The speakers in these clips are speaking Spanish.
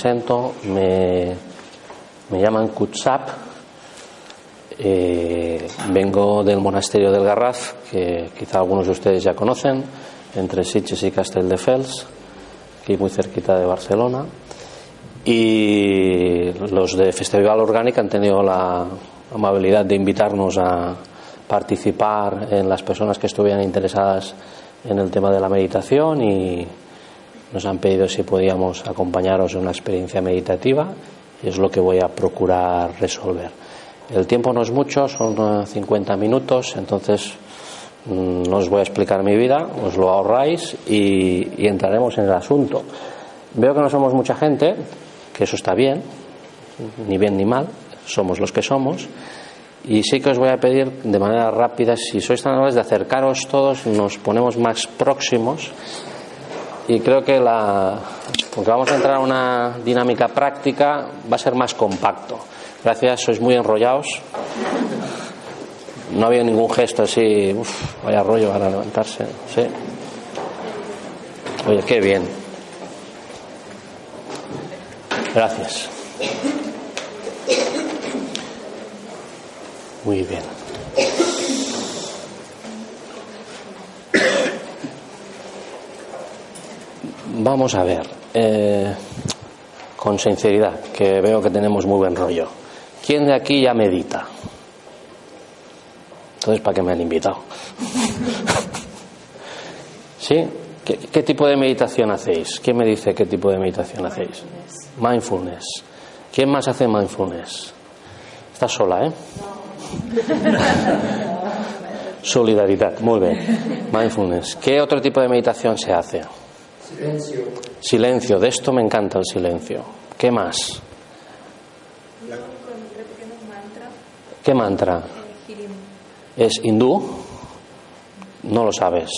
presento, me, me llaman Kutsap, eh, vengo del monasterio del Garraf, que quizá algunos de ustedes ya conocen, entre Sitges y Castelldefels, aquí muy cerquita de Barcelona. Y los de Festival Orgánica han tenido la amabilidad de invitarnos a participar en las personas que estuvieran interesadas en el tema de la meditación y nos han pedido si podíamos acompañaros en una experiencia meditativa y es lo que voy a procurar resolver. El tiempo no es mucho, son 50 minutos, entonces mm, no os voy a explicar mi vida, os lo ahorráis y, y entraremos en el asunto. Veo que no somos mucha gente, que eso está bien, ni bien ni mal, somos los que somos. Y sí que os voy a pedir de manera rápida, si sois tan amables, de acercaros todos, nos ponemos más próximos. Y creo que la, porque vamos a entrar a una dinámica práctica, va a ser más compacto. Gracias, sois muy enrollados. No había ningún gesto así, uf, vaya rollo para levantarse. Oye, qué bien. Gracias. Muy bien. Vamos a ver, eh, con sinceridad, que veo que tenemos muy buen rollo. ¿Quién de aquí ya medita? Entonces, ¿para qué me han invitado? ¿Sí? ¿Qué, ¿Qué, tipo de meditación hacéis? ¿Quién me dice qué tipo de meditación hacéis? Mindfulness. ¿Quién más hace mindfulness? Estás sola, ¿eh? Solidaridad, muy bien. Mindfulness. ¿Qué otro tipo de meditación se hace? Silencio. Silencio, de esto me encanta el silencio. ¿Qué más? ¿Qué mantra? ¿Es hindú? No lo sabes.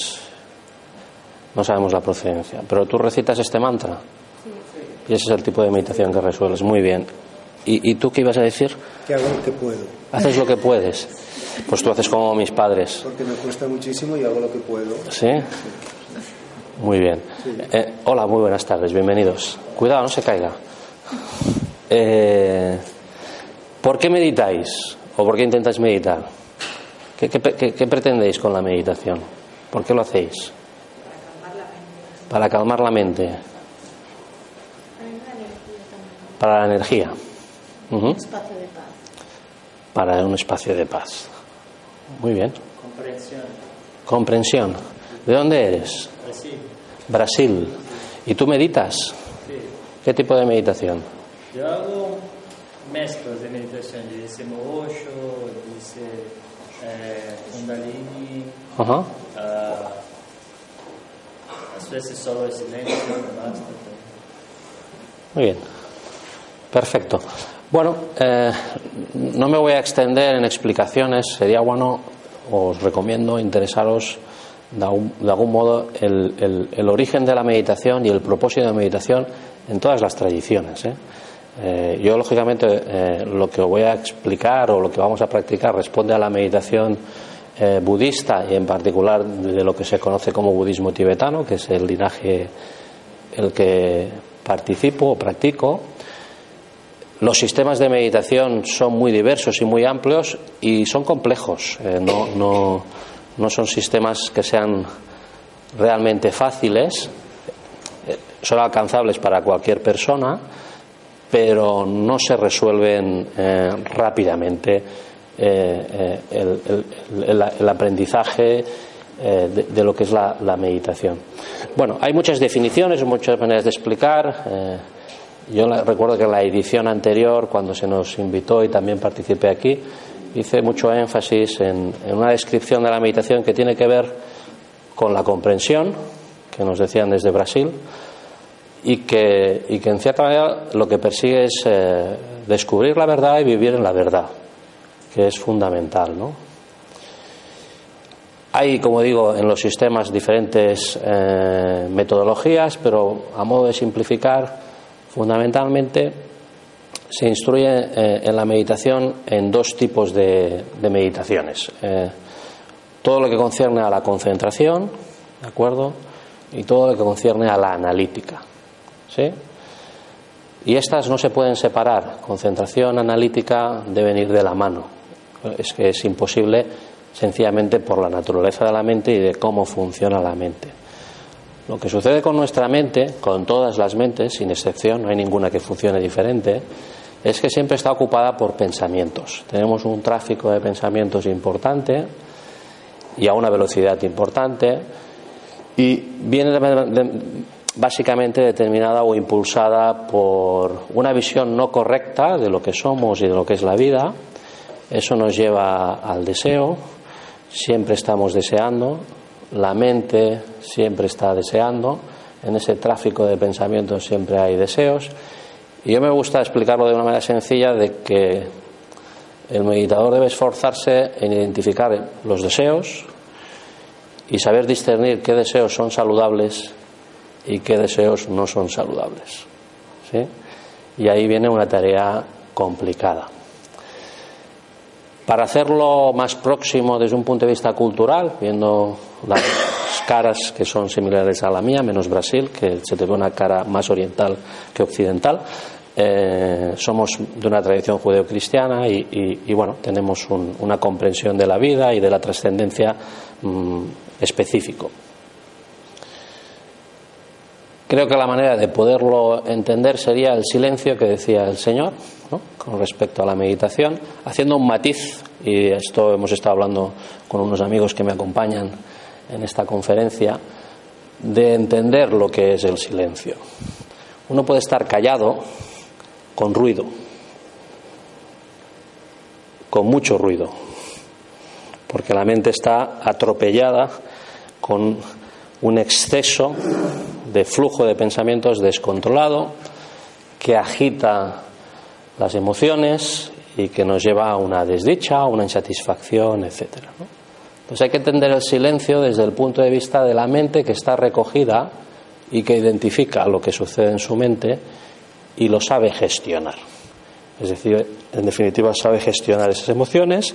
No sabemos la procedencia. Pero tú recitas este mantra. Y ese es el tipo de meditación que resuelves. Muy bien. ¿Y, ¿Y, tú qué ibas a decir? Que hago lo que puedo. Haces lo que puedes. Pues tú haces como mis padres. Porque me cuesta muchísimo y hago lo que puedo. ¿Sí? Muy bien. Sí. Eh, hola, muy buenas tardes. Bienvenidos. Cuidado, no se caiga. Eh, ¿Por qué meditáis? ¿O por qué intentáis meditar? ¿Qué, qué, qué, qué pretendéis con la meditación? ¿Por qué lo hacéis? Para calmar la mente. Para la energía. Uh -huh. espacio de paz. Para un espacio de paz. Muy bien. Comprensión. Comprensión. ¿De dónde eres? Brasil. Brasil. ¿Y tú meditas? Sí. ¿Qué tipo de meditación? Yo hago mezclas de meditación, dice Osho, dice eh, Kundalini, -huh. uh, a veces solo el silencio, basta. Muy bien. Perfecto. Bueno, eh, no me voy a extender en explicaciones. Sería bueno, os recomiendo interesaros de algún, modo el, el, origen de la meditación y el propósito de meditación en todas las tradiciones. ¿eh? Eh, yo, lógicamente, eh, lo que voy a explicar o lo que vamos a practicar responde a la meditación eh, budista y, en particular, de lo que se conoce como budismo tibetano, que es el linaje el que participo o practico. Los sistemas de meditación son muy diversos y muy amplios y son complejos. No, no son sistemas que sean realmente fáciles, eh, son alcanzables para cualquier persona, pero no se resuelven eh, rápidamente eh, el, aprendizaje de, lo que es la, meditación. Bueno, hay muchas definiciones, muchas maneras de explicar. yo recuerdo que en la edición anterior, cuando se nos invitó y también participé aquí, hice mucho énfasis en, una descripción de la meditación que tiene que ver con la comprensión, que nos decían desde Brasil, y que, y que en cierta manera lo que persigue es eh, descubrir la verdad y vivir en la verdad, que es fundamental, ¿no? Hay, como digo, en los sistemas diferentes eh, metodologías, pero a modo de simplificar, fundamentalmente se instruye eh, en la meditación en dos tipos de, meditaciones. Eh, todo lo que concierne a la concentración, ¿de acuerdo? Y todo lo que concierne a la analítica. ¿Sí? Y estas no se pueden separar. Concentración analítica deben ir de la mano. Es que es imposible sencillamente por la naturaleza de la mente y de cómo funciona la mente. Lo que sucede con nuestra mente, con todas las mentes, sin excepción, no hay ninguna que funcione diferente, es que siempre está ocupada por pensamientos. Tenemos un tráfico de pensamientos importante y a una velocidad importante y viene básicamente determinada o impulsada por una visión no correcta de lo que somos y de lo que es la vida. Eso nos lleva al deseo, siempre estamos deseando, la mente siempre está deseando, en ese tráfico de pensamientos siempre hay deseos. Y yo me gusta explicarlo de una manera sencilla de que el meditador debe esforzarse en identificar los deseos y saber discernir qué deseos son saludables y qué deseos no son saludables. ¿sí? Y ahí viene una tarea complicada. Para hacerlo más próximo desde un punto de vista cultural, viendo las caras que son similares a la mía, menos Brasil, que se te ve una cara más oriental que occidental, eh, somos de una tradición judeocristiana y, y, bueno, tenemos una comprensión de la vida y de la trascendencia mm, específico. Creo que la manera de poderlo entender sería el silencio que decía el Señor con respecto a la meditación, haciendo un matiz, y esto hemos estado hablando con unos amigos que me acompañan en esta conferencia, de entender lo que es el silencio. Uno puede estar callado con ruido, con mucho ruido, porque la mente está atropellada con un exceso de flujo de pensamientos descontrolado que agita las emociones y que nos lleva a una desdicha, a una insatisfacción, etcétera. Entonces hay que entender el silencio desde el punto de vista de la mente que está recogida y que identifica lo que sucede en su mente y lo sabe gestionar. Es decir, en definitiva sabe gestionar esas emociones,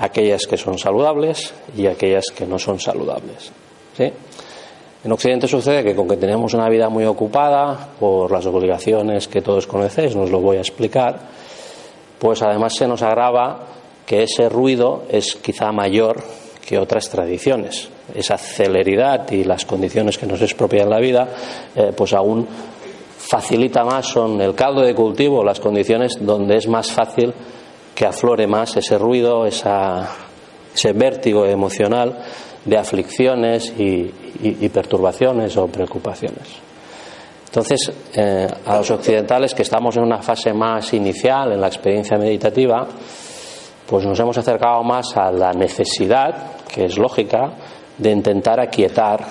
aquellas que son saludables y aquellas que no son saludables. ¿Sí? En Occidente sucede que con que tenemos una vida muy ocupada por las obligaciones que todos conocéis, no os lo voy a explicar, pues además se nos agrava que ese ruido es quizá mayor que otras tradiciones. Esa celeridad y las condiciones que nos expropian la vida, eh, pues aún facilita más, son el caldo de cultivo, las condiciones donde es más fácil que aflore más ese ruido, ese vértigo emocional de aflicciones y, perturbaciones o preocupaciones. Entonces, eh, a los occidentales que estamos en una fase más inicial en la experiencia meditativa, pues nos hemos acercado más a la necesidad, que es lógica, de intentar aquietar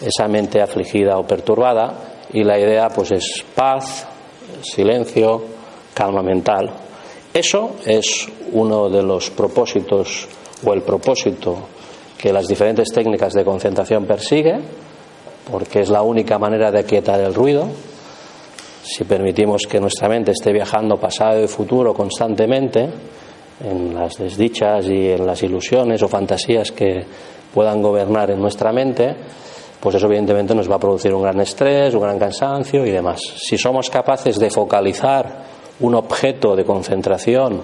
esa mente afligida o perturbada y la idea pues es paz, silencio, calma mental. Eso es uno de los propósitos o el propósito que las diferentes técnicas de concentración persigue, porque es la única manera de aquietar el ruido. Si permitimos que nuestra mente esté viajando pasado y futuro constantemente, en las desdichas y en las ilusiones o fantasías que puedan gobernar en nuestra mente, pues eso evidentemente nos va a producir un gran estrés, un gran cansancio y demás. Si somos capaces de focalizar un objeto de concentración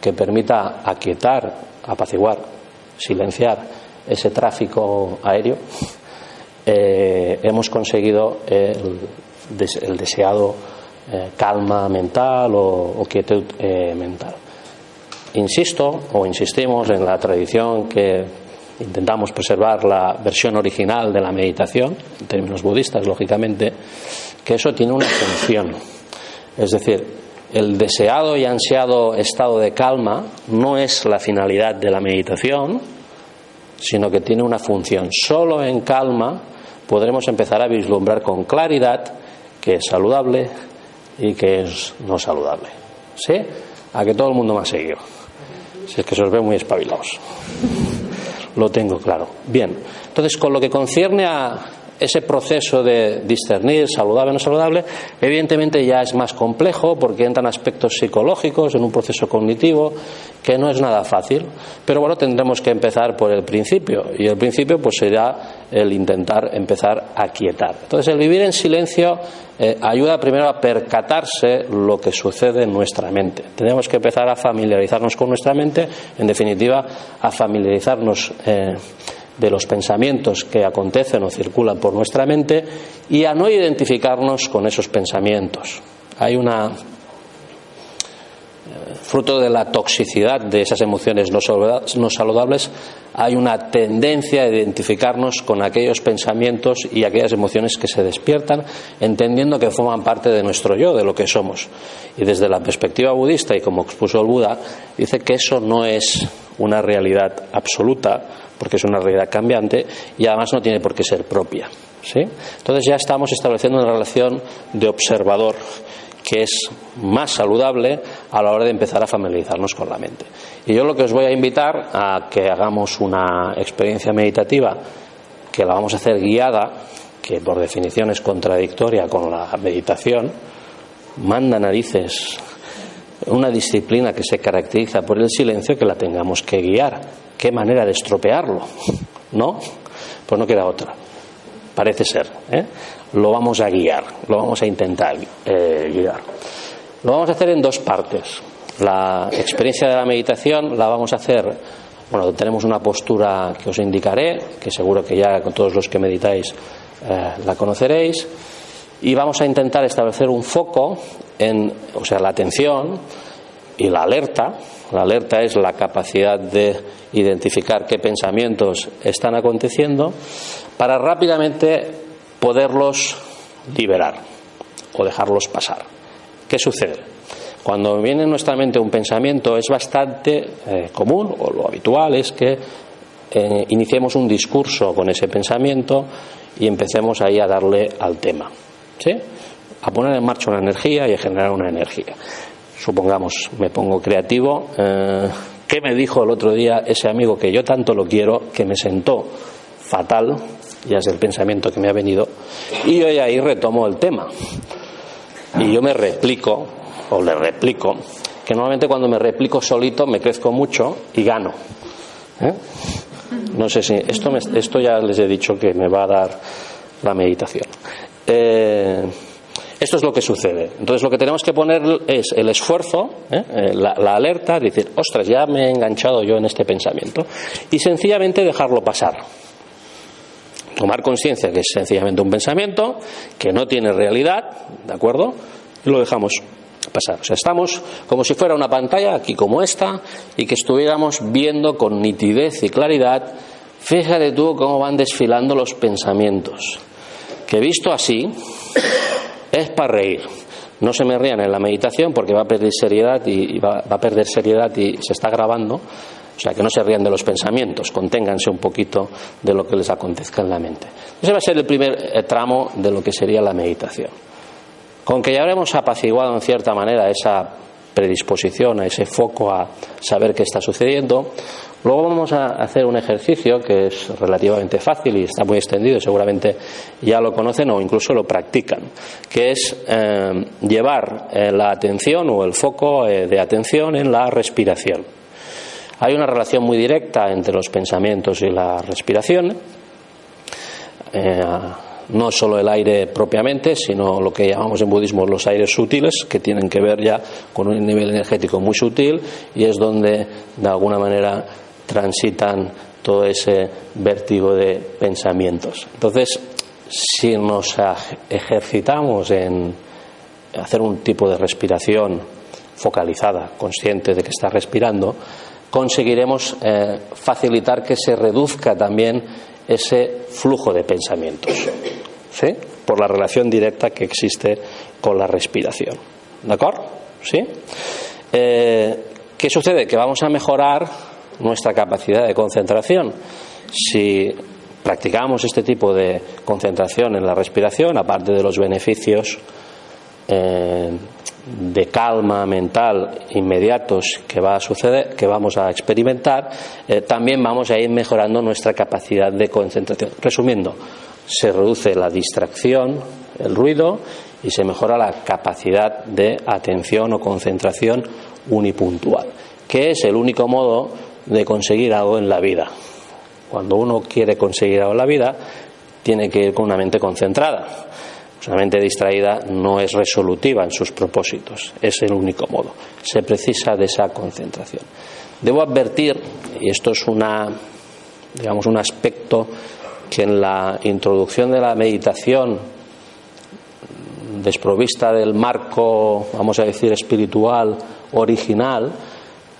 que permita aquietar, apaciguar, silenciar ese tráfico aéreo, eh, hemos conseguido el, deseado eh, calma mental o, quietud eh, mental. Insisto o insistimos en la tradición que intentamos preservar la versión original de la meditación, en términos budistas, lógicamente, que eso tiene una función. Es decir, el deseado y ansiado estado de calma no es la finalidad de la meditación, sino que tiene una función. Solo en calma podremos empezar a vislumbrar con claridad que es saludable y que es no saludable. ¿Sí? A que todo el mundo me ha seguido. Si es que se os ve muy espabilados. Lo tengo claro. Bien. Entonces, con lo que concierne a ese proceso de discernir saludable o no saludable, evidentemente ya es más complejo porque entran aspectos psicológicos en un proceso cognitivo que no es nada fácil. Pero bueno, tendremos que empezar por el principio y el principio pues será el intentar empezar a quietar. Entonces, el vivir en silencio eh, ayuda primero a percatarse lo que sucede en nuestra mente. Tenemos que empezar a familiarizarnos con nuestra mente, en definitiva, a familiarizarnos. Eh, de los pensamientos que acontecen o circulan por nuestra mente y a no identificarnos con esos pensamientos. Hay una eh, fruto de la toxicidad de esas emociones no saludables, hay una tendencia a identificarnos con aquellos pensamientos y aquellas emociones que se despiertan, entendiendo que forman parte de nuestro yo, de lo que somos. Y desde la perspectiva budista, y como expuso el Buda, dice que eso no es una realidad absoluta, porque es una realidad cambiante y además no tiene por qué ser propia. ¿sí? Entonces ya estamos estableciendo una relación de observador que es más saludable a la hora de empezar a familiarizarnos con la mente. Y yo lo que os voy a invitar a que hagamos una experiencia meditativa que la vamos a hacer guiada, que por definición es contradictoria con la meditación, manda narices una disciplina que se caracteriza por el silencio que la tengamos que guiar. ¿Qué manera de estropearlo? ¿No? Pues no queda otra. Parece ser. ¿eh? Lo vamos a guiar, lo vamos a intentar eh, guiar. Lo vamos a hacer en dos partes. La experiencia de la meditación la vamos a hacer, bueno, tenemos una postura que os indicaré, que seguro que ya con todos los que meditáis eh, la conoceréis, y vamos a intentar establecer un foco en, o sea, la atención y la alerta. La alerta es la capacidad de identificar qué pensamientos están aconteciendo para rápidamente poderlos liberar o dejarlos pasar. ¿Qué sucede? Cuando viene en nuestra mente un pensamiento es bastante eh, común o lo habitual es que eh, iniciemos un discurso con ese pensamiento y empecemos ahí a darle al tema. ¿sí? a poner en marcha una energía y a generar una energía. Supongamos, me pongo creativo. Eh, ¿Qué me dijo el otro día ese amigo que yo tanto lo quiero, que me sentó fatal? Ya es el pensamiento que me ha venido. Y yo ahí retomo el tema. Y yo me replico, o le replico, que normalmente cuando me replico solito me crezco mucho y gano. ¿eh? No sé si esto, esto ya les he dicho que me va a dar la meditación. Eh, esto es lo que sucede. Entonces lo que tenemos que poner es el esfuerzo, ¿eh? Eh, la, alerta, decir, ostras, ya me he enganchado yo en este pensamiento, y sencillamente dejarlo pasar. Tomar conciencia que es sencillamente un pensamiento, que no tiene realidad, ¿de acuerdo? Y lo dejamos pasar. O sea, estamos como si fuera una pantalla aquí como esta y que estuviéramos viendo con nitidez y claridad, fíjate tú cómo van desfilando los pensamientos. Que visto así, es para reír. No se me rían en la meditación porque va a perder seriedad y va, a perder seriedad y se está grabando. O sea, que no se rían de los pensamientos, conténganse un poquito de lo que les acontezca en la mente. Ese va a ser el primer eh, tramo de lo que sería la meditación. Con que ya habremos apaciguado en cierta manera esa predisposición, a ese foco a saber qué está sucediendo, Luego vamos a hacer un ejercicio que es relativamente fácil y está muy extendido, seguramente ya lo conocen o incluso lo practican, que es eh, llevar eh, la atención o el foco eh, de atención en la respiración. Hay una relación muy directa entre los pensamientos y la respiración. no solo el aire propiamente, sino lo que llamamos en budismo los aires sutiles, que tienen que ver ya con un nivel energético muy sutil y es donde, de alguna manera, transitan todo ese vértigo de pensamientos. Entonces, si nos ejercitamos en hacer un tipo de respiración focalizada, consciente de que está respirando, conseguiremos eh, facilitar que se reduzca también ese flujo de pensamientos, ¿sí? Por la relación directa que existe con la respiración. ¿De acuerdo? ¿Sí? Eh, ¿Qué sucede? Que vamos a mejorar nuestra capacidad de concentración. Si practicamos este tipo de concentración en la respiración, aparte de los beneficios eh, de calma mental inmediatos que va a suceder, que vamos a experimentar, eh, también vamos a ir mejorando nuestra capacidad de concentración. Resumiendo, se reduce la distracción, el ruido y se mejora la capacidad de atención o concentración unipuntual, que es el único modo de conseguir algo en la vida. Cuando uno quiere conseguir algo en la vida, tiene que ir con una mente concentrada. Una mente distraída no es resolutiva en sus propósitos, es el único modo. Se precisa de esa concentración. Debo advertir, y esto es una, digamos, un aspecto que en la introducción de la meditación, desprovista del marco, vamos a decir, espiritual original,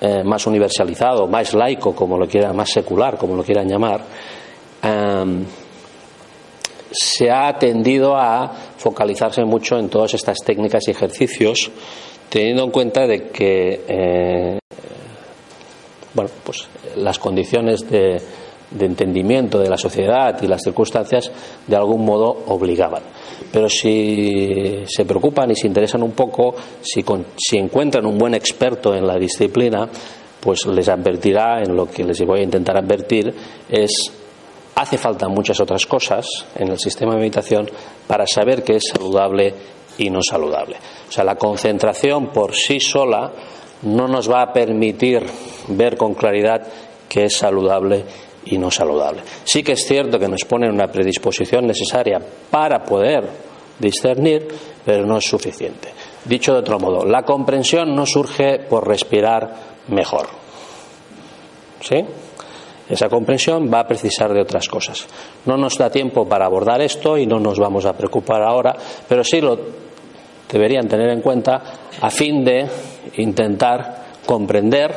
eh, más universalizado, más laico, como lo quiera, más secular, como lo quieran llamar, eh, se ha tendido a focalizarse mucho en todas estas técnicas y ejercicios, teniendo en cuenta de que eh, bueno, pues las condiciones de, entendimiento de la sociedad y las circunstancias de algún modo obligaban. Pero si se preocupan y se interesan un poco, si, si encuentran un buen experto en la disciplina, pues les advertirá en lo que les voy a intentar advertir es hace falta muchas otras cosas en el sistema de meditación para saber qué es saludable y no saludable. O sea, la concentración por sí sola no nos va a permitir ver con claridad qué es saludable y no saludable. Sí que es cierto que nos pone una predisposición necesaria para poder discernir, pero no es suficiente. Dicho de otro modo, la comprensión no surge por respirar mejor. ¿Sí? Esa comprensión va a precisar de otras cosas. No nos da tiempo para abordar esto y no nos vamos a preocupar ahora, pero sí lo deberían tener en cuenta a fin de intentar comprender,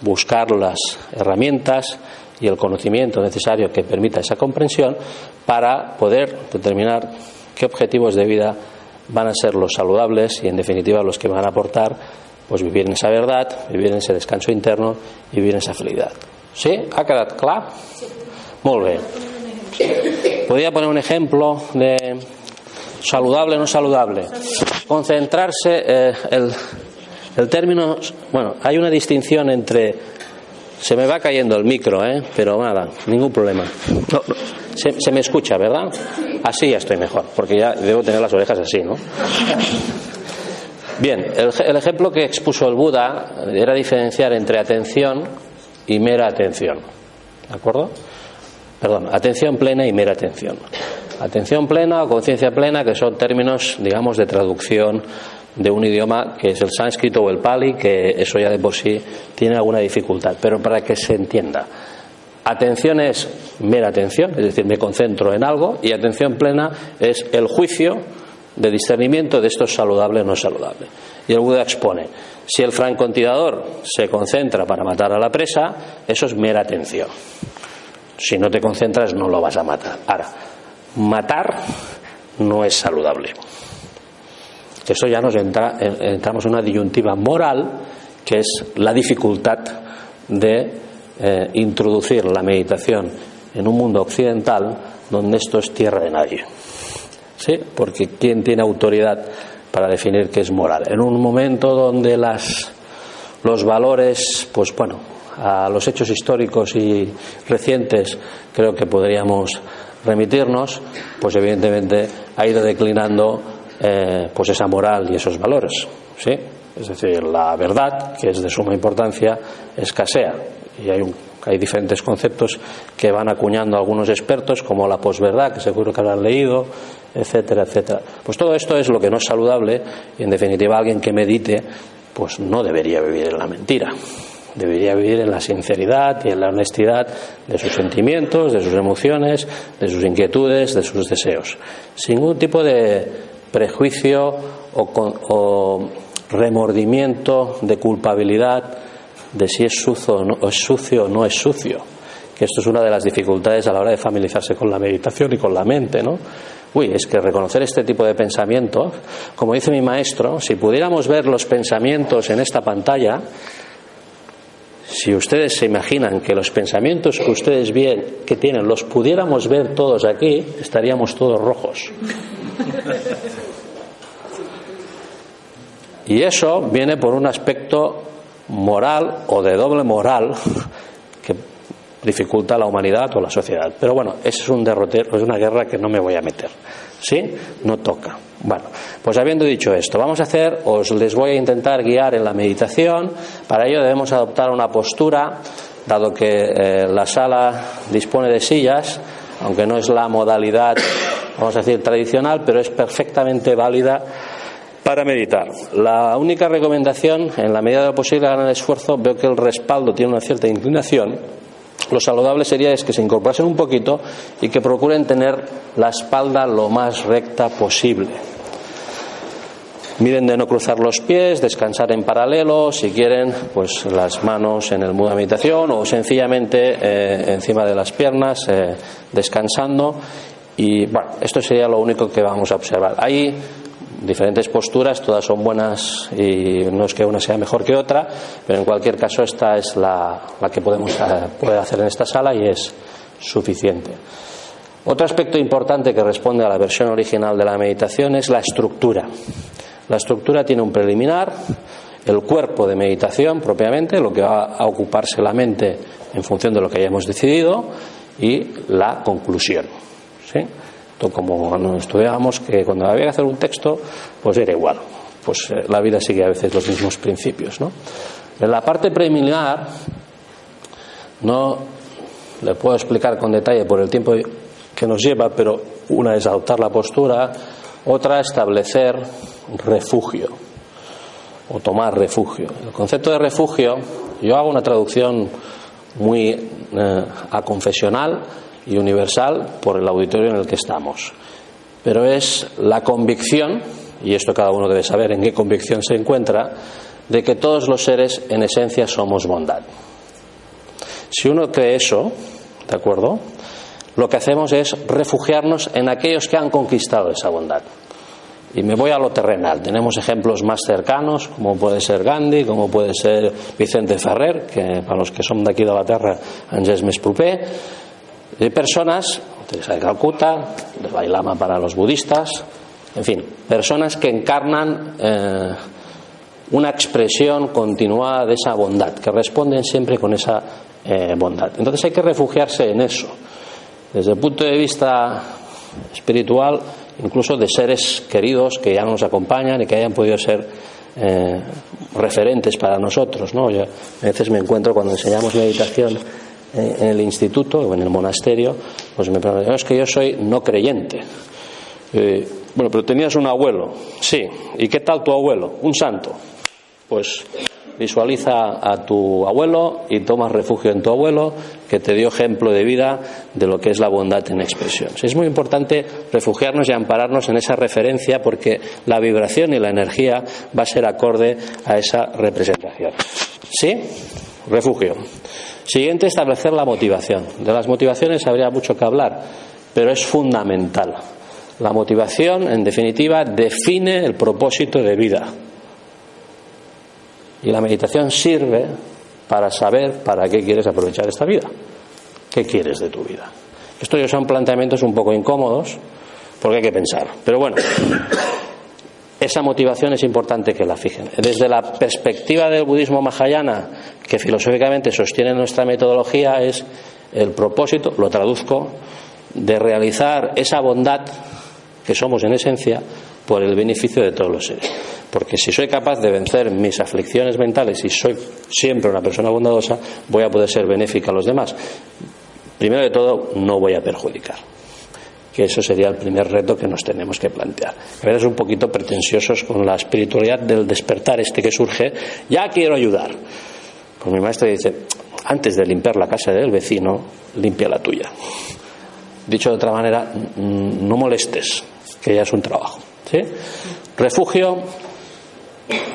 buscar las herramientas y el conocimiento necesario que permita esa comprensión para poder determinar qué objetivos de vida van a ser los saludables y en definitiva los que van a aportar pues vivir en esa verdad, vivir en ese descanso interno y vivir en esa felicidad. Sí? Ha quedat clar? Molt bé. Podría poner un ejemplo de saludable o no saludable. Concentrarse, eh, el, el término, bueno, hay una distinción entre se me va cayendo el micro, ¿eh? pero nada, ningún problema. No, no. Se, se, me escucha, ¿verdad? Así ya estoy mejor, porque ya debo tener las orejas así, ¿no? Bien, el, el ejemplo que expuso el Buda era diferenciar entre atención y mera atención. ¿De acuerdo? Perdón, atención plena y mera atención. Atención plena o conciencia plena, que son términos, digamos, de traducción de un idioma que es el sánscrito o el pali, que eso ya de por sí tiene alguna dificultad. Pero para que se entienda, atención es mera atención, es decir, me concentro en algo, y atención plena es el juicio de discernimiento de esto es saludable o no saludable. Y el Buda expone, si el francotirador se concentra para matar a la presa, eso es mera atención. Si no te concentras no lo vas a matar. Ahora, matar no es saludable. Eso ya nos entra, entramos en una disyuntiva moral que es la dificultad de eh, introducir la meditación en un mundo occidental donde esto es tierra de nadie. ¿Sí? Porque ¿quién tiene autoridad para definir qué es moral. En un momento donde las, los valores, pues bueno, a los hechos históricos y recientes creo que podríamos remitirnos, pues evidentemente ha ido declinando eh, pues esa moral y esos valores. ¿sí? Es decir, la verdad, que es de suma importancia, escasea. Y hay, hay diferentes conceptos que van acuñando algunos expertos, como la posverdad, que seguro que habrán leído, etcétera, etcétera. Pues todo esto es lo que no es saludable y en definitiva alguien que medite pues no debería vivir en la mentira. Debería vivir en la sinceridad y en la honestidad de sus sentimientos, de sus emociones, de sus inquietudes, de sus deseos. Sin ningún tipo de prejuicio o, o remordimiento, de culpabilidad de si es sucio o, no, o es sucio o no es sucio. Que esto es una de las dificultades a la hora de familiarizarse con la meditación y con la mente, ¿no? Uy, es que reconocer este tipo de pensamientos, como dice mi maestro, si pudiéramos ver los pensamientos en esta pantalla, si ustedes se imaginan que los pensamientos que ustedes bien que tienen los pudiéramos ver todos aquí, estaríamos todos rojos. Y eso viene por un aspecto moral o de doble moral que dificulta a la humanidad o la sociedad. Pero bueno, es un derrotero, es una guerra que no me voy a meter. ¿Sí? No toca. Bueno, pues habiendo dicho esto, vamos a hacer, os les voy a intentar guiar en la meditación. Para ello debemos adoptar una postura, dado que eh, la sala dispone de sillas, aunque no es la modalidad, vamos a decir, tradicional, pero es perfectamente válida para meditar. La única recomendación, en la medida de lo posible, hagan el esfuerzo, veo que el respaldo tiene una cierta inclinación, lo saludable sería es que se incorporasen un poquito y que procuren tener la espalda lo más recta posible. Miren de no cruzar los pies, descansar en paralelo, si quieren, pues las manos en el mudo de meditación o sencillamente eh, encima de las piernas, eh, descansando. Y bueno, esto sería lo único que vamos a observar. Hay diferentes posturas, todas son buenas y no es que una sea mejor que otra, pero en cualquier caso esta es la, que podemos eh, poder hacer en esta sala y es suficiente. Otro aspecto importante que responde a la versión original de la meditación es la estructura. La estructura tiene un preliminar, el cuerpo de meditación propiamente, lo que va a ocuparse la mente en función de lo que hayamos decidido, y la conclusión. ¿sí? Como cuando estudiábamos que cuando había que hacer un texto, pues era igual. Pues eh, la vida sigue a veces los mismos principios. ¿no? En la parte preliminar, no le puedo explicar con detalle por el tiempo que nos lleva, pero una es adoptar la postura, otra establecer refugio o tomar refugio. El concepto de refugio, yo hago una traducción muy eh, a confesional y universal por el auditorio en el que estamos. Pero es la convicción, y esto cada uno debe saber en qué convicción se encuentra, de que todos los seres en esencia somos bondad. Si uno cree eso, ¿de acuerdo? Lo que hacemos es refugiarnos en aquellos que han conquistado esa bondad. Y me voy a lo terrenal. Tenemos ejemplos más cercanos, como puede ser Gandhi, como puede ser Vicente Ferrer, que para los que son de aquí de la tierra, Angels Mespupé, de personas, Teresa de Calcuta, de Bailama para los budistas, en fin, personas que encarnan eh, una expresión continuada de esa bondad, que responden siempre con esa eh, bondad. Entonces hay que refugiarse en eso. Desde el punto de vista espiritual, incluso de seres queridos que ya nos acompañan y que hayan podido ser eh, referentes para nosotros. ¿no? Yo a veces me encuentro cuando enseñamos meditación en el instituto o en el monasterio, pues me preguntan, es que yo soy no creyente. Eh, bueno, pero tenías un abuelo, sí. ¿Y qué tal tu abuelo? Un santo. Pues visualiza a tu abuelo y tomas refugio en tu abuelo, que te dio ejemplo de vida de lo que es la bondad en expresión. Es muy importante refugiarnos y ampararnos en esa referencia porque la vibración y la energía va a ser acorde a esa representación. ¿Sí? Refugio. Siguiente, establecer la motivación. De las motivaciones habría mucho que hablar, pero es fundamental. La motivación, en definitiva, define el propósito de vida. Y la meditación sirve para saber para qué quieres aprovechar esta vida. ¿Qué quieres de tu vida? Estos son planteamientos un poco incómodos porque hay que pensar. Pero bueno, esa motivación es importante que la fijen. Desde la perspectiva del budismo mahayana, que filosóficamente sostiene nuestra metodología, es el propósito, lo traduzco, de realizar esa bondad que somos en esencia por el beneficio de todos los seres. Porque si soy capaz de vencer mis aflicciones mentales y soy siempre una persona bondadosa, voy a poder ser benéfica a los demás. Primero de todo, no voy a perjudicar que eso sería el primer reto que nos tenemos que plantear. A veces un poquito pretenciosos con la espiritualidad del despertar este que surge, ya quiero ayudar. Pues mi maestro dice, antes de limpiar la casa del vecino, limpia la tuya. Dicho de otra manera, no molestes, que ya es un trabajo. ¿sí? Refugio,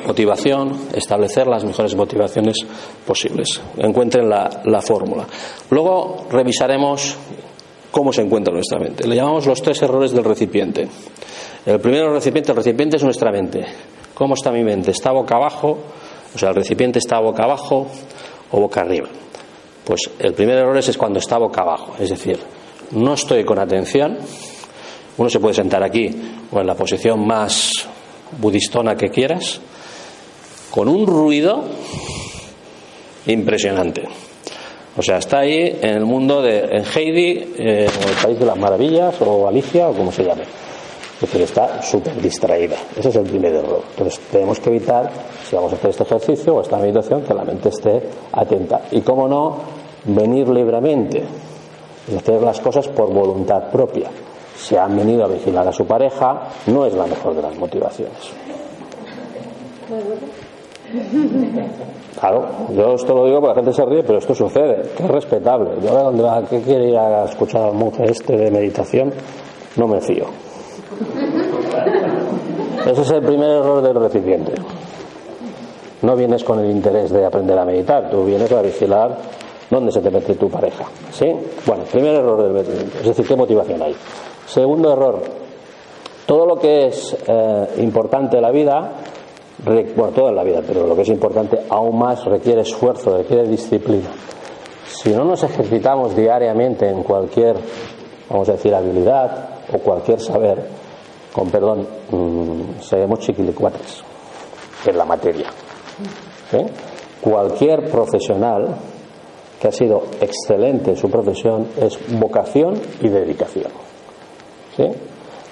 motivación, establecer las mejores motivaciones posibles. Encuentren la, la fórmula. Luego revisaremos cómo se encuentra nuestra mente. Le llamamos los tres errores del recipiente. El primero recipiente, el recipiente es nuestra mente. ¿Cómo está mi mente? ¿Está boca abajo? O sea, el recipiente está boca abajo o boca arriba. Pues el primer error es cuando está boca abajo, es decir, no estoy con atención. Uno se puede sentar aquí o en la posición más budistona que quieras, con un ruido impresionante. O sea, está ahí en el mundo de en Heidi, eh, el país de las maravillas, o Alicia, o como se llame. Es decir, está súper distraída. Ese es el primer error. Entonces, tenemos que evitar, si vamos a hacer este ejercicio o esta meditación, que la mente esté atenta. Y, cómo no, venir libremente. Es hacer las cosas por voluntad propia. Si han venido a vigilar a su pareja, no es la mejor de las motivaciones. Claro, yo esto lo digo porque la gente se ríe, pero esto sucede, que es respetable. Yo a dónde va, ¿qué quiere ir a escuchar al monje este de meditación? No me fío. Ese es el primer error del recipiente. No vienes con el interés de aprender a meditar, tú vienes a vigilar dónde se te mete tu pareja. ¿Sí? Bueno, primer error del recipiente, es decir, ¿qué motivación hay? Segundo error, todo lo que es eh, importante en la vida bueno, toda la vida, pero lo que es importante aún más requiere esfuerzo, requiere disciplina. Si no nos ejercitamos diariamente en cualquier, vamos a decir, habilidad o cualquier saber, con perdón, mmm, seremos chiquilicuatres en la materia. Cualquier profesional que ha sido excelente en su profesión es vocación y dedicación. ¿Sí?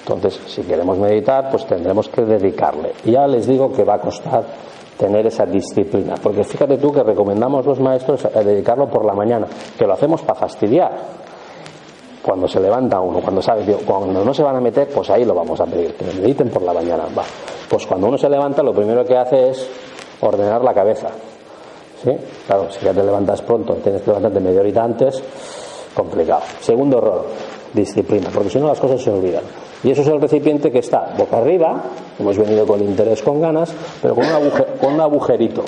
Entonces, si queremos meditar, pues tendremos que dedicarle. Ya les digo que va a costar tener esa disciplina, porque fíjate tú que recomendamos los maestros dedicarlo por la mañana, que lo hacemos para fastidiar. Cuando se levanta uno, cuando sabe, cuando no se van a meter, pues ahí lo vamos a pedir, que mediten por la mañana. Va. Pues cuando uno se levanta, lo primero que hace es ordenar la cabeza. ¿Sí? Claro, si ya te levantas pronto, tienes que levantarte media horita antes, complicado. Segundo error, disciplina, porque si no las cosas se olvidan. Y eso es el recipiente que está boca arriba, hemos venido con interés, con ganas, pero con un, agujerito.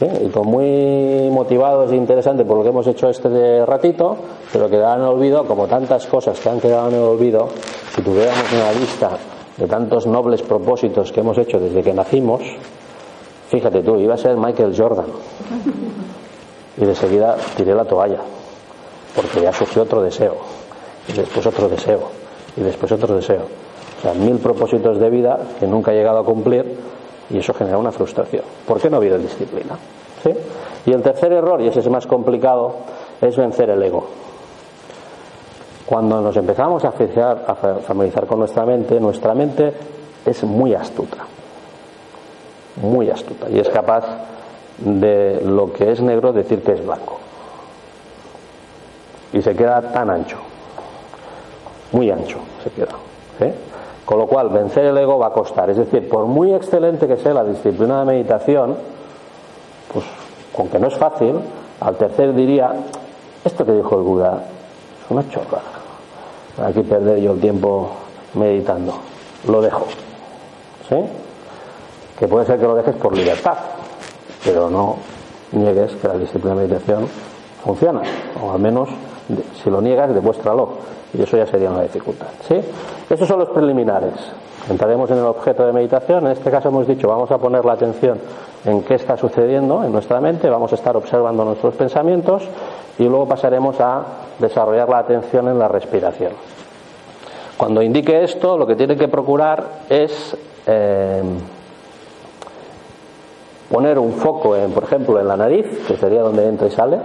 Y con muy motivados e interesantes por lo que hemos hecho este ratito, pero quedaban en olvido, como tantas cosas que han quedado en el olvido, si tuviéramos una lista de tantos nobles propósitos que hemos hecho desde que nacimos, fíjate tú, iba a ser Michael Jordan. Y de seguida tiré la toalla, porque ya surgió otro deseo, y después otro deseo y después otro deseo. O sea, mil propósitos de vida que nunca he llegado a cumplir y eso genera una frustración. ¿Por qué no habido disciplina? ¿Sí? Y el tercer error, y ese es más complicado, es vencer el ego. Cuando nos empezamos a familiarizar con nuestra mente, nuestra mente es muy astuta, muy astuta, y es capaz de lo que es negro decir que es blanco. Y se queda tan ancho muy ancho se queda. ¿eh? Con lo cual, vencer el ego va a costar. Es decir, por muy excelente que sea la disciplina de meditación, pues, con que no es fácil, al tercer diría, esto que dijo el Buda es una chorra. Aquí perder yo el tiempo meditando. Lo dejo. ¿Sí? Que puede ser que lo dejes por libertad, pero no niegues que la disciplina de meditación funciona. O al menos, si lo niegas, demuéstralo y eso ya sería una dificultad. ¿sí? Estos son los preliminares. Entraremos en el objeto de meditación. En este caso hemos dicho, vamos a poner la atención en qué está sucediendo en nuestra mente, vamos a estar observando nuestros pensamientos y luego pasaremos a desarrollar la atención en la respiración. Cuando indique esto, lo que tiene que procurar es eh, poner un foco, en, por ejemplo, en la nariz, que sería donde entra y sale,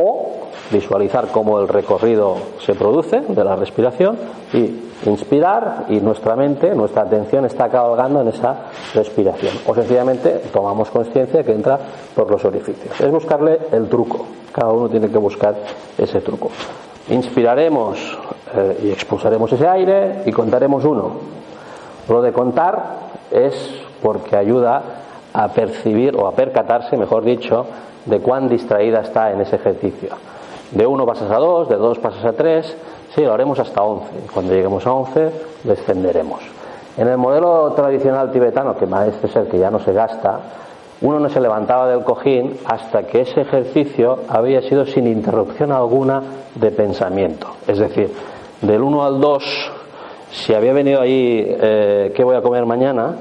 o visualizar cómo el recorrido se produce de la respiración y inspirar y nuestra mente, nuestra atención está cabalgando en esa respiración. O sencillamente tomamos conciencia que entra por los orificios. Es buscarle el truco. Cada uno tiene que buscar ese truco. Inspiraremos eh, y expulsaremos ese aire y contaremos uno. Lo de contar es porque ayuda a percibir o a percatarse, mejor dicho, de cuán distraída está en ese ejercicio. De 1 pasas a 2, de 2 pasas a 3, sí, lo haremos hasta 11. Cuando lleguemos a 11, descenderemos. En el modelo tradicional tibetano, que parece ser que ya no se gasta, uno no se levantaba del cojín hasta que ese ejercicio había sido sin interrupción alguna de pensamiento. Es decir, del 1 al 2, si había venido ahí, eh, ¿qué voy a comer mañana?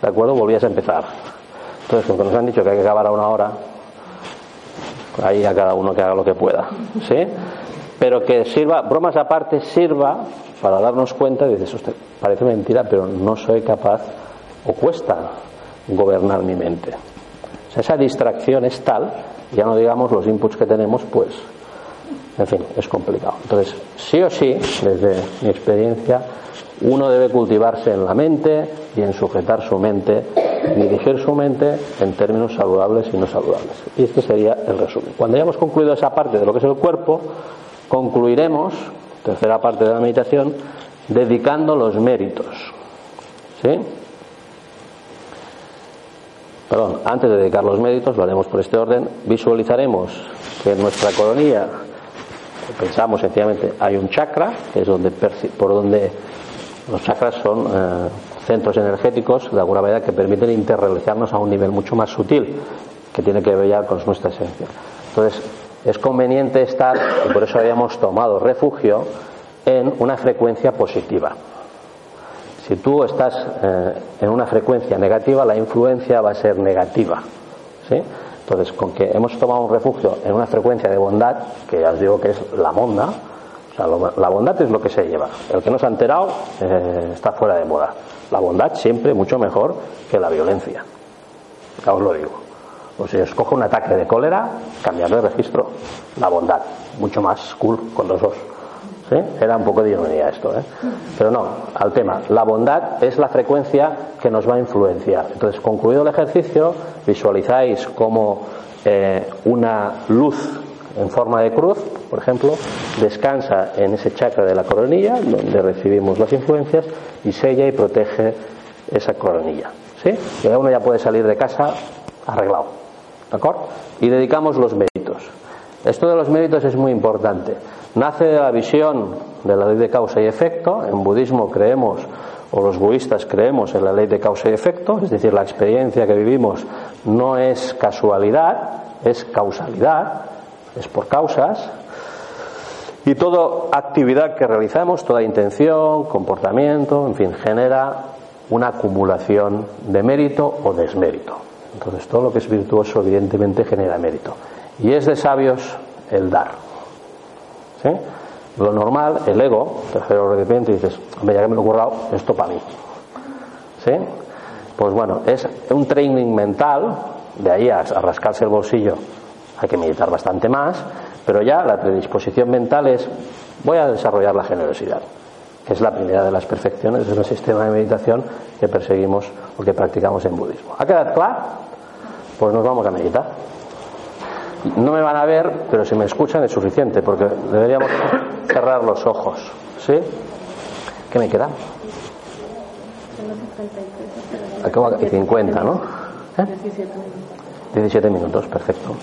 ¿De acuerdo? Volvías a empezar. Entonces, cuando nos han dicho que hay que acabar a una hora, ahí a cada uno que haga lo que pueda, ¿sí? Pero que sirva, bromas aparte, sirva para darnos cuenta, dices, usted, parece mentira, pero no soy capaz o cuesta gobernar mi mente. esa distracción es tal Ya no digamos los inputs que tenemos, pues, en fin, es complicado. Entonces, sí o sí, desde mi experiencia, uno debe cultivarse en la mente y en sujetar su mente, dirigir su mente en términos saludables y no saludables. Y este sería el resumen. Cuando hayamos concluido esa parte de lo que es el cuerpo, concluiremos, tercera parte de la meditación, dedicando los méritos. ¿Sí? Perdón, antes de dedicar los méritos, lo haremos por este orden, visualizaremos que en nuestra coronilla, pensamos sencillamente, hay un chakra, que es donde, por donde los chakras son eh, centros energéticos de alguna manera que permiten interrelacionarnos a un nivel mucho más sutil, que tiene que ver ya con nuestra esencia. Entonces, es conveniente estar, y por eso habíamos tomado refugio, en una frecuencia positiva. Si tú estás eh, en una frecuencia negativa, la influencia va a ser negativa. ¿sí? Entonces, con que hemos tomado un refugio en una frecuencia de bondad, que ya os digo que es la monda, la bondad es lo que se lleva. El que no se ha enterado eh, está fuera de moda. La bondad siempre mucho mejor que la violencia. Ya os lo digo. O si os coge un ataque de cólera, cambiar de registro. La bondad, mucho más cool con los dos. ¿Sí? Era un poco de ironía esto, ¿eh? Pero no, al tema. La bondad es la frecuencia que nos va a influenciar. Entonces, concluido el ejercicio, visualizáis como eh, una luz en forma de cruz, por ejemplo, descansa en ese chakra de la coronilla, donde recibimos las influencias, y sella y protege esa coronilla. ¿Sí? Y uno ya puede salir de casa arreglado. ¿De acuerdo? Y dedicamos los méritos. Esto de los méritos es muy importante. Nace de la visión de la ley de causa y efecto. En budismo creemos, o los budistas creemos en la ley de causa y efecto, es decir, la experiencia que vivimos no es casualidad, es causalidad es por causas. Y toda actividad que realizamos, toda intención, comportamiento, en fin, genera una acumulación de mérito o desmérito. Entonces, todo lo que es virtuoso, evidentemente, genera mérito. Y es de sabios el dar. ¿Sí? Lo normal, el ego, tercero repente dices, hombre, ya que me lo he currado, esto para mí. ¿Sí? Pues bueno, es un training mental, de ahí a rascarse el bolsillo hay que meditar bastante más, pero ya la predisposición mental es voy a desarrollar la generosidad, que es la primera de las perfecciones del sistema de meditación que perseguimos o que practicamos en budismo. ¿Ha quedado claro? Pues nos vamos a meditar. No me van a ver, pero si me escuchan es suficiente, porque deberíamos cerrar los ojos. ¿Sí? ¿Qué me queda? Acabo y 50, ¿no? 17 minutos, perfecto.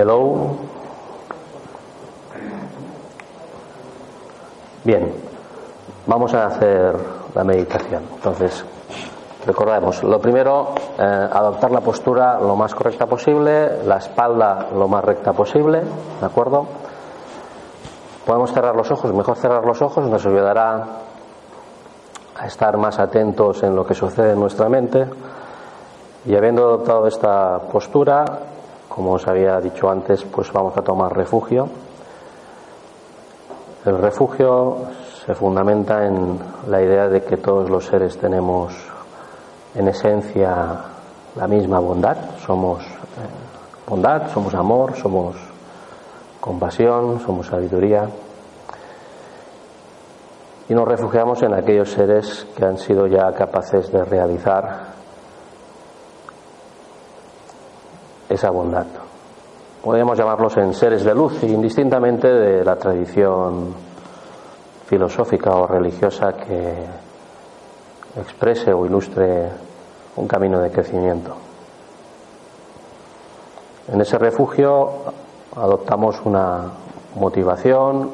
Hello. Bien, vamos a hacer la meditación. Entonces, recordemos, lo primero, eh, adoptar la postura lo más correcta posible, la espalda lo más recta posible, ¿de acuerdo? Podemos cerrar los ojos, mejor cerrar los ojos, nos ayudará a estar más atentos en lo que sucede en nuestra mente. Y habiendo adoptado esta postura, como os había dicho antes, pues vamos a tomar refugio. El refugio se fundamenta en la idea de que todos los seres tenemos en esencia la misma bondad, somos eh, bondad, somos amor, somos compasión, somos sabiduría. Y nos refugiamos en aquellos seres que han sido ya capaces de realizar esa bondad. Podríamos llamarlos en seres de luz, indistintamente de la tradición filosófica o religiosa que exprese o ilustre un camino de crecimiento. En ese refugio adoptamos una motivación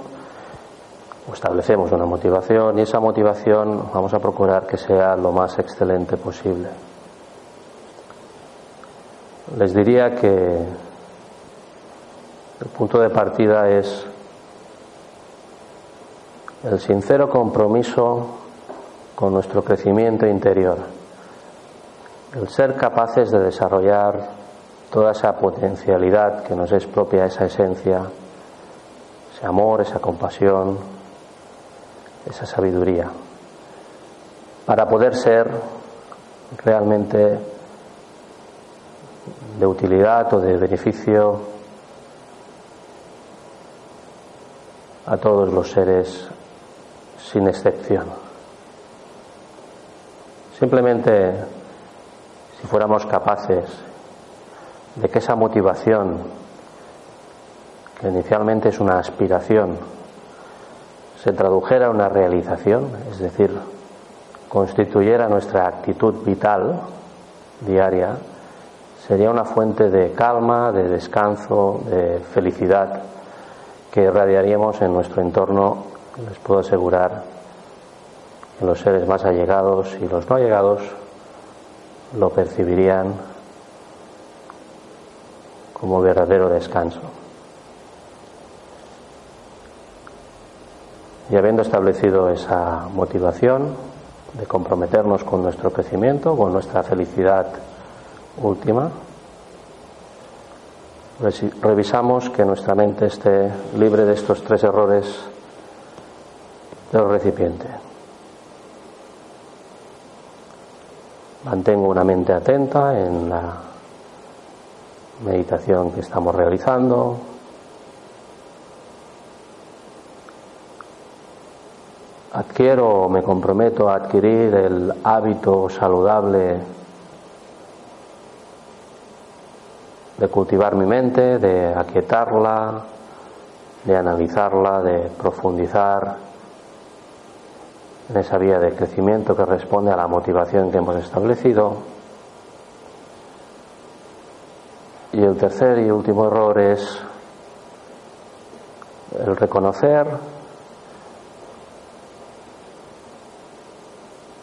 o establecemos una motivación y esa motivación vamos a procurar que sea lo más excelente posible les diría que el punto de partida es el sincero compromiso con nuestro crecimiento interior, el ser capaces de desarrollar toda esa potencialidad que nos es propia, esa esencia, ese amor, esa compasión, esa sabiduría. para poder ser realmente de utilidad o de beneficio a todos los seres sin excepción. Simplemente si fuéramos capaces de que esa motivación, que inicialmente es una aspiración, se tradujera en una realización, es decir, constituyera nuestra actitud vital diaria, sería una fuente de calma, de descanso, de felicidad que irradiaríamos en nuestro entorno, les puedo asegurar, que los seres más allegados y los no allegados lo percibirían como verdadero descanso. Y habiendo establecido esa motivación de comprometernos con nuestro crecimiento, con nuestra felicidad última, revisamos que nuestra mente esté libre de estos tres errores del recipiente. Mantengo una mente atenta en la meditación que estamos realizando. Adquiero o me comprometo a adquirir el hábito saludable de cultivar mi mente, de aquietarla, de analizarla, de profundizar en esa vía de crecimiento que responde a la motivación que hemos establecido. Y el tercer y último error es el reconocer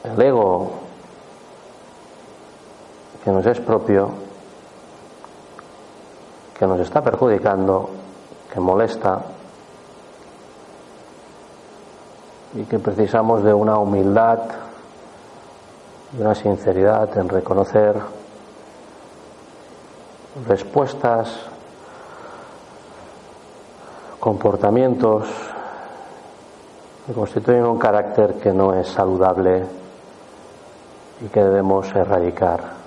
el ego que nos es propio que nos está perjudicando, que molesta y que precisamos de una humildad y una sinceridad en reconocer respuestas, comportamientos que constituyen un carácter que no es saludable y que debemos erradicar.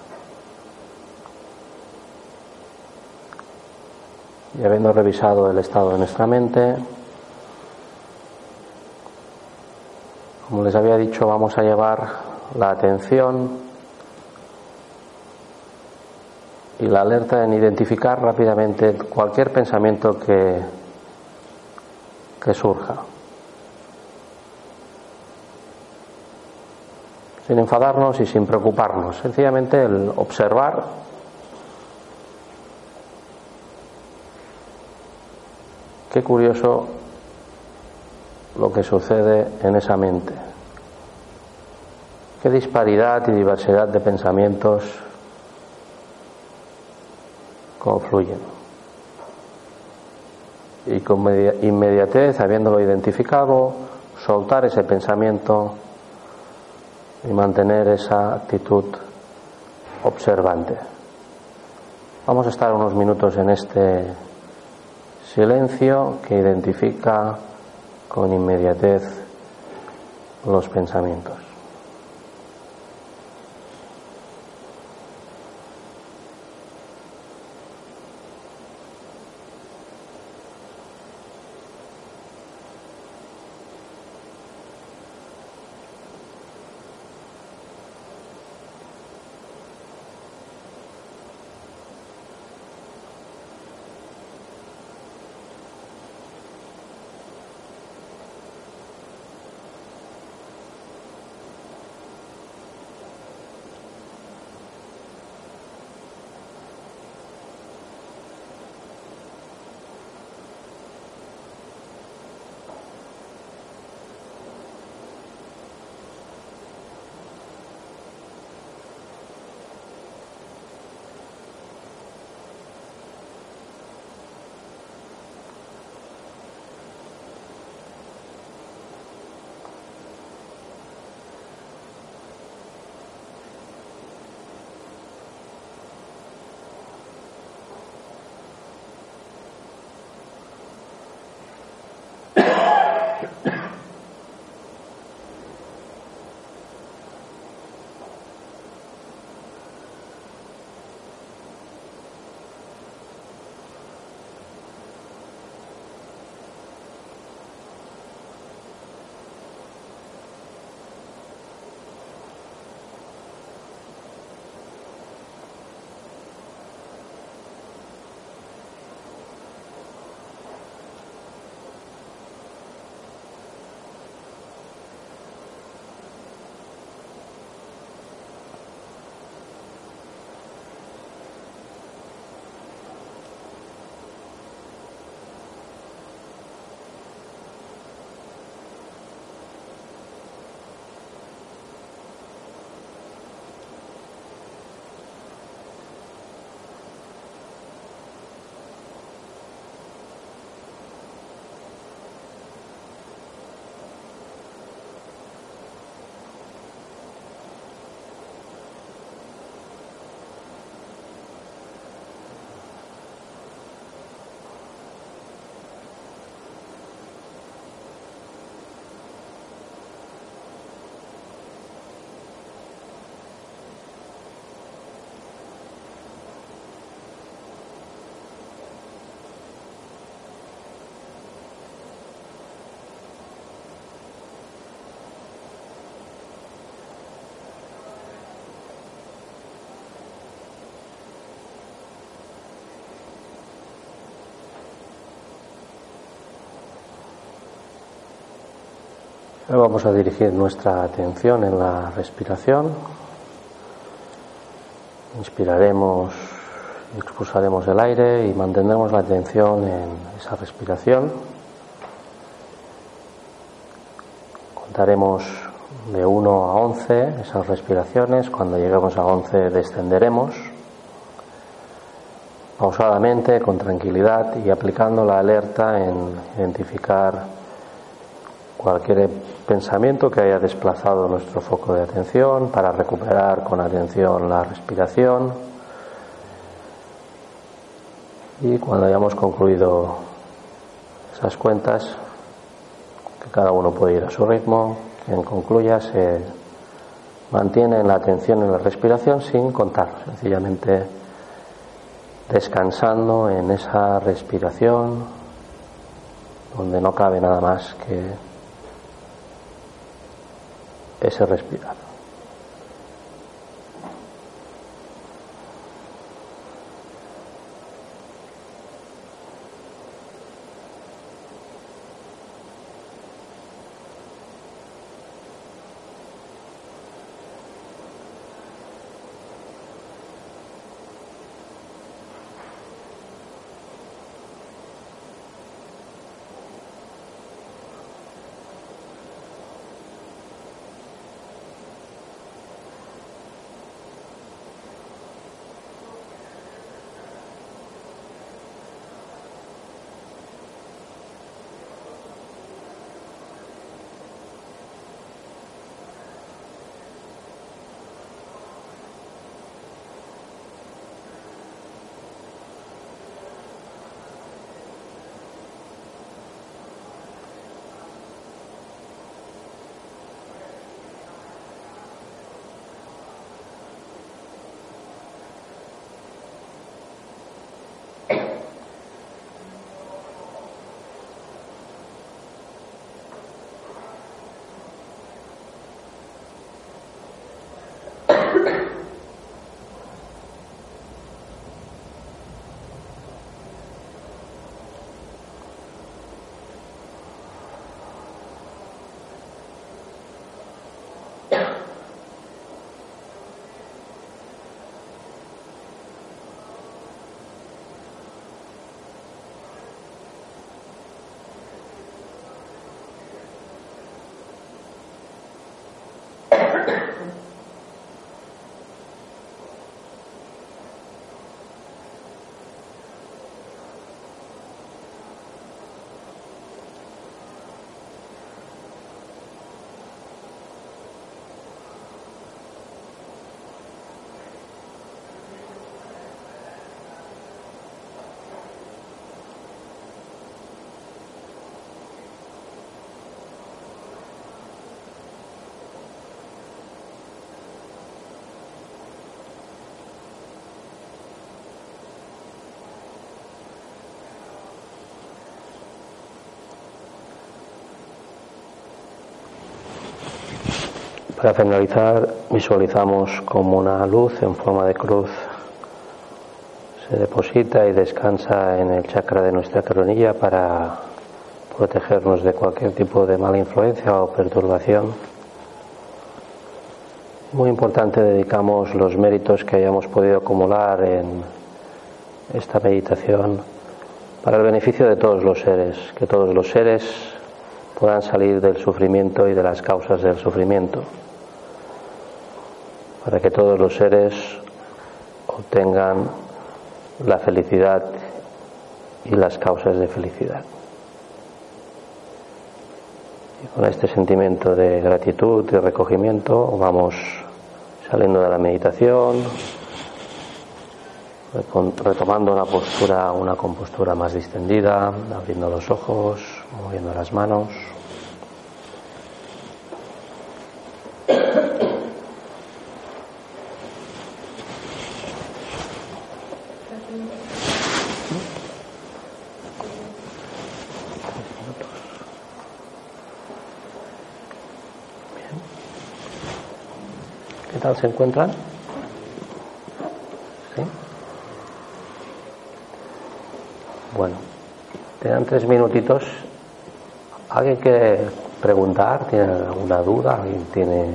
Y habiendo revisado el estado de nuestra mente, como les había dicho, vamos a llevar la atención y la alerta en identificar rápidamente cualquier pensamiento que, que surja. Sin enfadarnos y sin preocuparnos, sencillamente el observar Qué curioso lo que sucede en esa mente. Qué disparidad y diversidad de pensamientos confluyen. Y con inmediatez, habiéndolo identificado, soltar ese pensamiento y mantener esa actitud observante. Vamos a estar unos minutos en este Silencio que identifica con inmediatez los pensamientos. Vamos a dirigir nuestra atención en la respiración. Inspiraremos y expulsaremos el aire y mantendremos la atención en esa respiración. Contaremos de 1 a 11 esas respiraciones. Cuando lleguemos a 11 descenderemos pausadamente, con tranquilidad y aplicando la alerta en identificar cualquier pensamiento que haya desplazado nuestro foco de atención para recuperar con atención la respiración. Y cuando hayamos concluido esas cuentas, que cada uno puede ir a su ritmo, quien concluya se mantiene en la atención en la respiración sin contar, sencillamente descansando en esa respiración donde no cabe nada más que ese respirar. grouping. Para finalizar, visualizamos como una luz en forma de cruz se deposita y descansa en el chakra de nuestra coronilla para protegernos de cualquier tipo de mala influencia o perturbación. Muy importante, dedicamos los méritos que hayamos podido acumular en esta meditación para el beneficio de todos los seres, que todos los seres puedan salir del sufrimiento y de las causas del sufrimiento para que todos los seres obtengan la felicidad y las causas de felicidad. Y con este sentimiento de gratitud y recogimiento vamos saliendo de la meditación, retomando una postura, una compostura más distendida, abriendo los ojos, moviendo las manos. Se encuentran? ¿Sí? Bueno, tengan tres minutitos. ¿Alguien que preguntar? ¿Tiene alguna duda? ¿Alguien tiene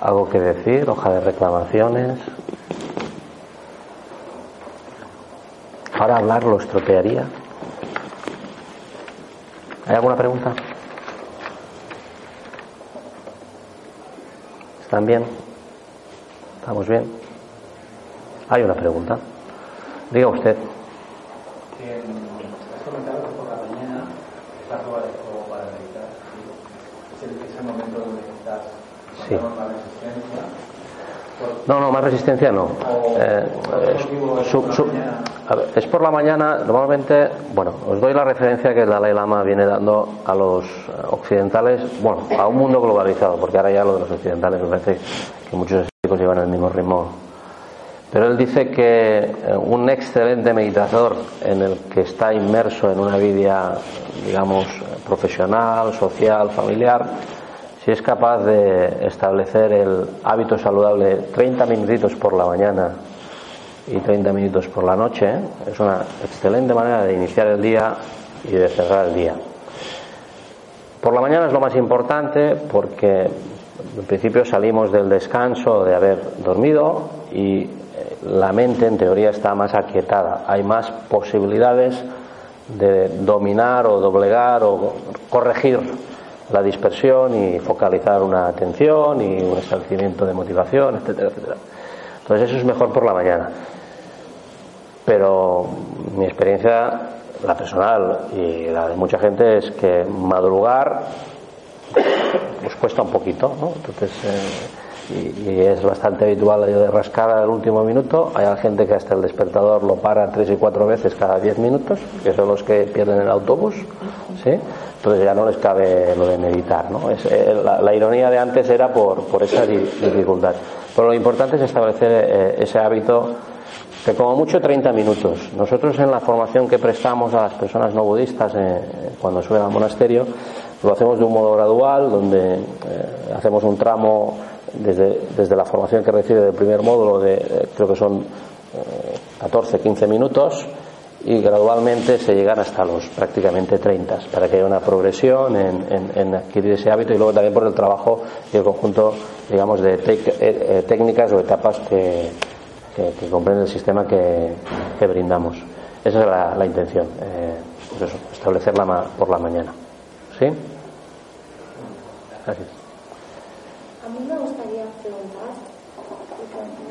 algo que decir? ¿Hoja de reclamaciones? Ahora hablar lo estropearía. ¿Hay alguna pregunta? ¿Están bien? ¿Estamos bien? Hay una pregunta. Diga usted. Has comentado que por la mañana estás prueba de fuego para meditar. Es el, es el momento donde estás Sí. con la resistencia. No, no, más resistencia no. Eh, su- su- es por la mañana, normalmente, bueno, os doy la referencia que el Dalai Lama viene dando a los eh, occidentales, bueno, a un mundo globalizado, porque ahora ya lo de los occidentales me parece que muchos chicos llevan el mismo ritmo. Pero él dice que eh, un excelente meditador en el que está inmerso en una vida, digamos, profesional, social, familiar, si es capaz de establecer el hábito saludable 30 minutitos por la mañana y 30 minutos por la noche, ¿eh? es una excelente manera de iniciar el día y de cerrar el día. Por la mañana es lo más importante porque en principio salimos del descanso de haber dormido y eh, la mente en teoría está más aquietada. Hay más posibilidades de dominar o doblegar o corregir la dispersión y focalizar una atención y un establecimiento de motivación, etcétera, etcétera. Entonces eso es mejor por la mañana. Pero mi experiencia, la personal y la de mucha gente, es que madrugar pues cuesta un poquito, ¿no? Entonces, eh, y, es bastante habitual de rascar al último minuto. Hay gente que hasta el despertador lo para tres y cuatro veces cada diez minutos, que son los que pierden el autobús, ¿sí? Entonces ya no les cabe lo de meditar, ¿no? Eh, la, ironía de antes era por, esa di- dificultad. Pero lo importante es establecer eh, ese hábito que como mucho 30 minutos. Nosotros en la formación que prestamos a las personas no budistas eh, cuando suben al monasterio, lo hacemos de un modo gradual, donde eh, hacemos un tramo desde, desde la formación que recibe del primer módulo de creo que son eh, 14, 15 minutos y gradualmente se llegan hasta los prácticamente 30 para que haya una progresión en, adquirir ese hábito y luego también por el trabajo y el conjunto digamos de eh, eh, técnicas o etapas que, que, comprende el sistema que, que brindamos. Esa es la, intención, eh, pues establecerla ma- por la mañana. ¿Sí? Gracias. A mí me gustaría preguntar,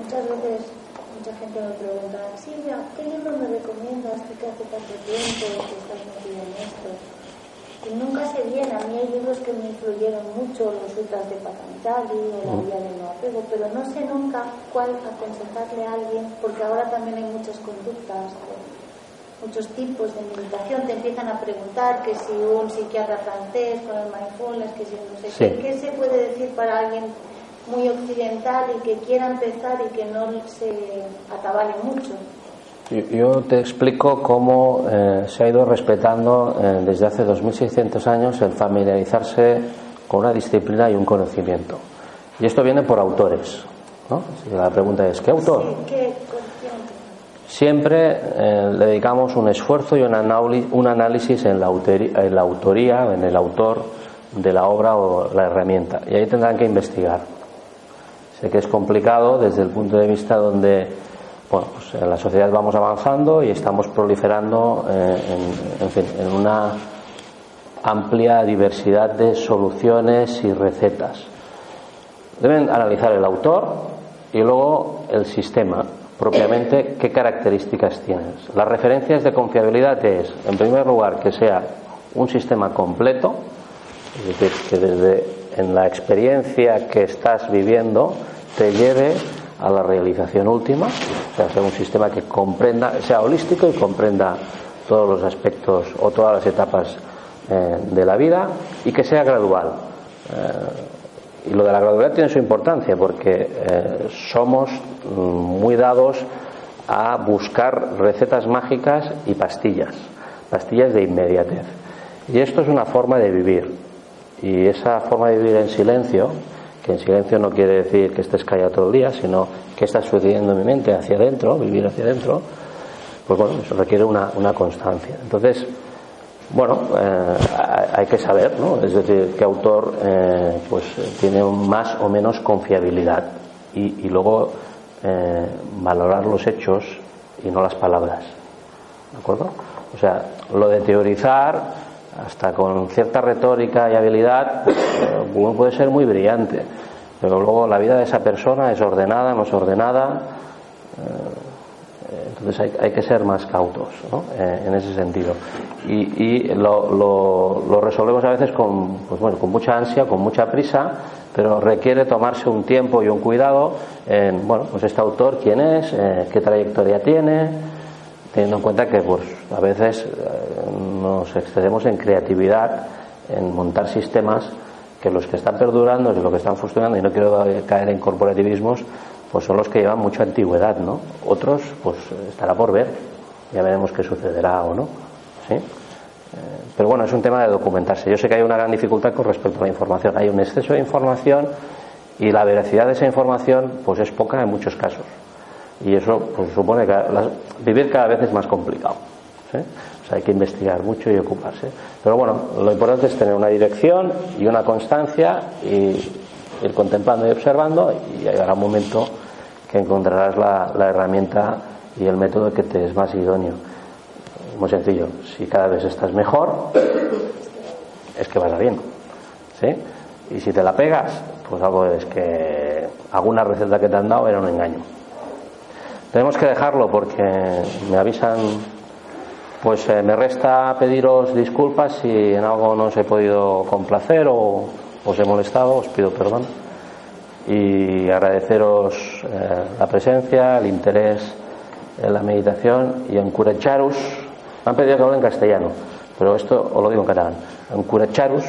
muchas veces gente me pregunta, Silvia, ¿qué libro me recomiendas tú que hace tanto tiempo que estás metida en esto? Y nunca sé bien, a mí hay libros que me influyeron mucho, los sutras de Patanjali o la vía del no apego, pero no sé nunca cuál aconsejarle a alguien, porque ahora también hay muchas conductas, muchos tipos de meditación, te empiezan a preguntar que si un psiquiatra francés con el mindfulness, que si no sé Sí. qué, ¿qué se puede decir para alguien muy occidental y que quiera empezar y que no se atabale mucho? Yo, te explico cómo eh, se ha ido respetando eh, desde hace 2600 años el familiarizarse con una disciplina y un conocimiento. Y esto viene por autores. ¿no? La pregunta es, ¿qué autor? Sí, ¿Qué? Siempre eh, le dedicamos un esfuerzo y un, análi- un análisis en la, en la autoría, en el autor de la obra o la herramienta. Y ahí tendrán que investigar. Sé que es complicado desde el punto de vista donde pues en la sociedad vamos avanzando y estamos proliferando eh, en, en fin, en una amplia diversidad de soluciones y recetas. Deben analizar el autor y luego el sistema, propiamente qué características tienes. Las referencias de confiabilidad es, en primer lugar, que sea un sistema completo, es decir, que desde en la experiencia que estás viviendo te lleve a la realización última, sea un sistema que comprenda, sea holístico y comprenda todos los aspectos o todas las etapas eh, de la vida y que sea gradual. Eh, y lo de la gradualidad tiene su importancia porque eh, somos mm, muy dados a buscar recetas mágicas y pastillas, pastillas de inmediatez. Y esto es una forma de vivir. Y esa forma de vivir en silencio, que en silencio no quiere decir que estés callado todo el día, sino que está sucediendo en mi mente hacia adentro, vivir hacia adentro, pues bueno, eso requiere una, una constancia. Entonces, Bueno, eh, hay que saber, ¿no? Es decir, qué autor eh, pues tiene más o menos confiabilidad y, y luego eh, valorar los hechos y no las palabras. ¿De acuerdo? O sea, lo de teorizar, hasta con cierta retórica y habilidad, uno puede ser muy brillante, pero luego la vida de esa persona es ordenada, no es ordenada. Entonces hay, que ser más cautos. Eh, en ese sentido. Y, lo, resolvemos a veces con, pues bueno, con mucha ansia, con mucha prisa, pero requiere tomarse un tiempo y un cuidado en, bueno, pues este autor quién es, eh, qué trayectoria tiene, teniendo en cuenta que pues a veces eh, nos excedemos en creatividad, en montar sistemas que los que están perdurando los que están funcionando, y no quiero caer en corporativismos, pues son los que llevan mucha antigüedad, ¿no? Otros, pues estará por ver, ya veremos qué sucederá o no, ¿sí? Eh, pero bueno, es un tema de documentarse. Yo sé que hay una gran dificultad con respecto a la información. Hay un exceso de información y la veracidad de esa información, pues es poca en muchos casos. Y eso, pues supone que vivir cada vez es más complicado. hay que investigar mucho y ocuparse. Pero bueno, lo importante es tener una dirección y una constancia y ir contemplando y observando y llegará un momento que encontrarás la, herramienta y el método que te es más idóneo. Muy sencillo, si cada vez estás mejor, es que vas a bien. ¿sí? Y si te la pegas, pues algo es que alguna receta que te han dado era un engaño. Tenemos que dejarlo porque me avisan, pues eh, me resta pediros disculpas si en algo no os he podido complacer o os he molestado, os pido perdón y agradeceros eh, la presencia, el interés en la meditación y encourajaros. Me han pedido que hable en castellano, pero esto os lo digo en catalán. Encourajaros,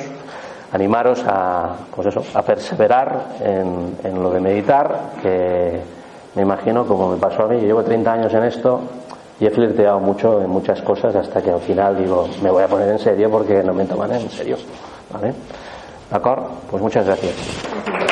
animaros a, pues eso, a perseverar en, en lo de meditar, que me imagino, como me pasó a mí, yo llevo 30 años en esto y he flirteado mucho en muchas cosas hasta que al final digo, me voy a poner en serio porque no me toman en serio. ¿Vale? ¿De acuerdo? Pues muchas gracias.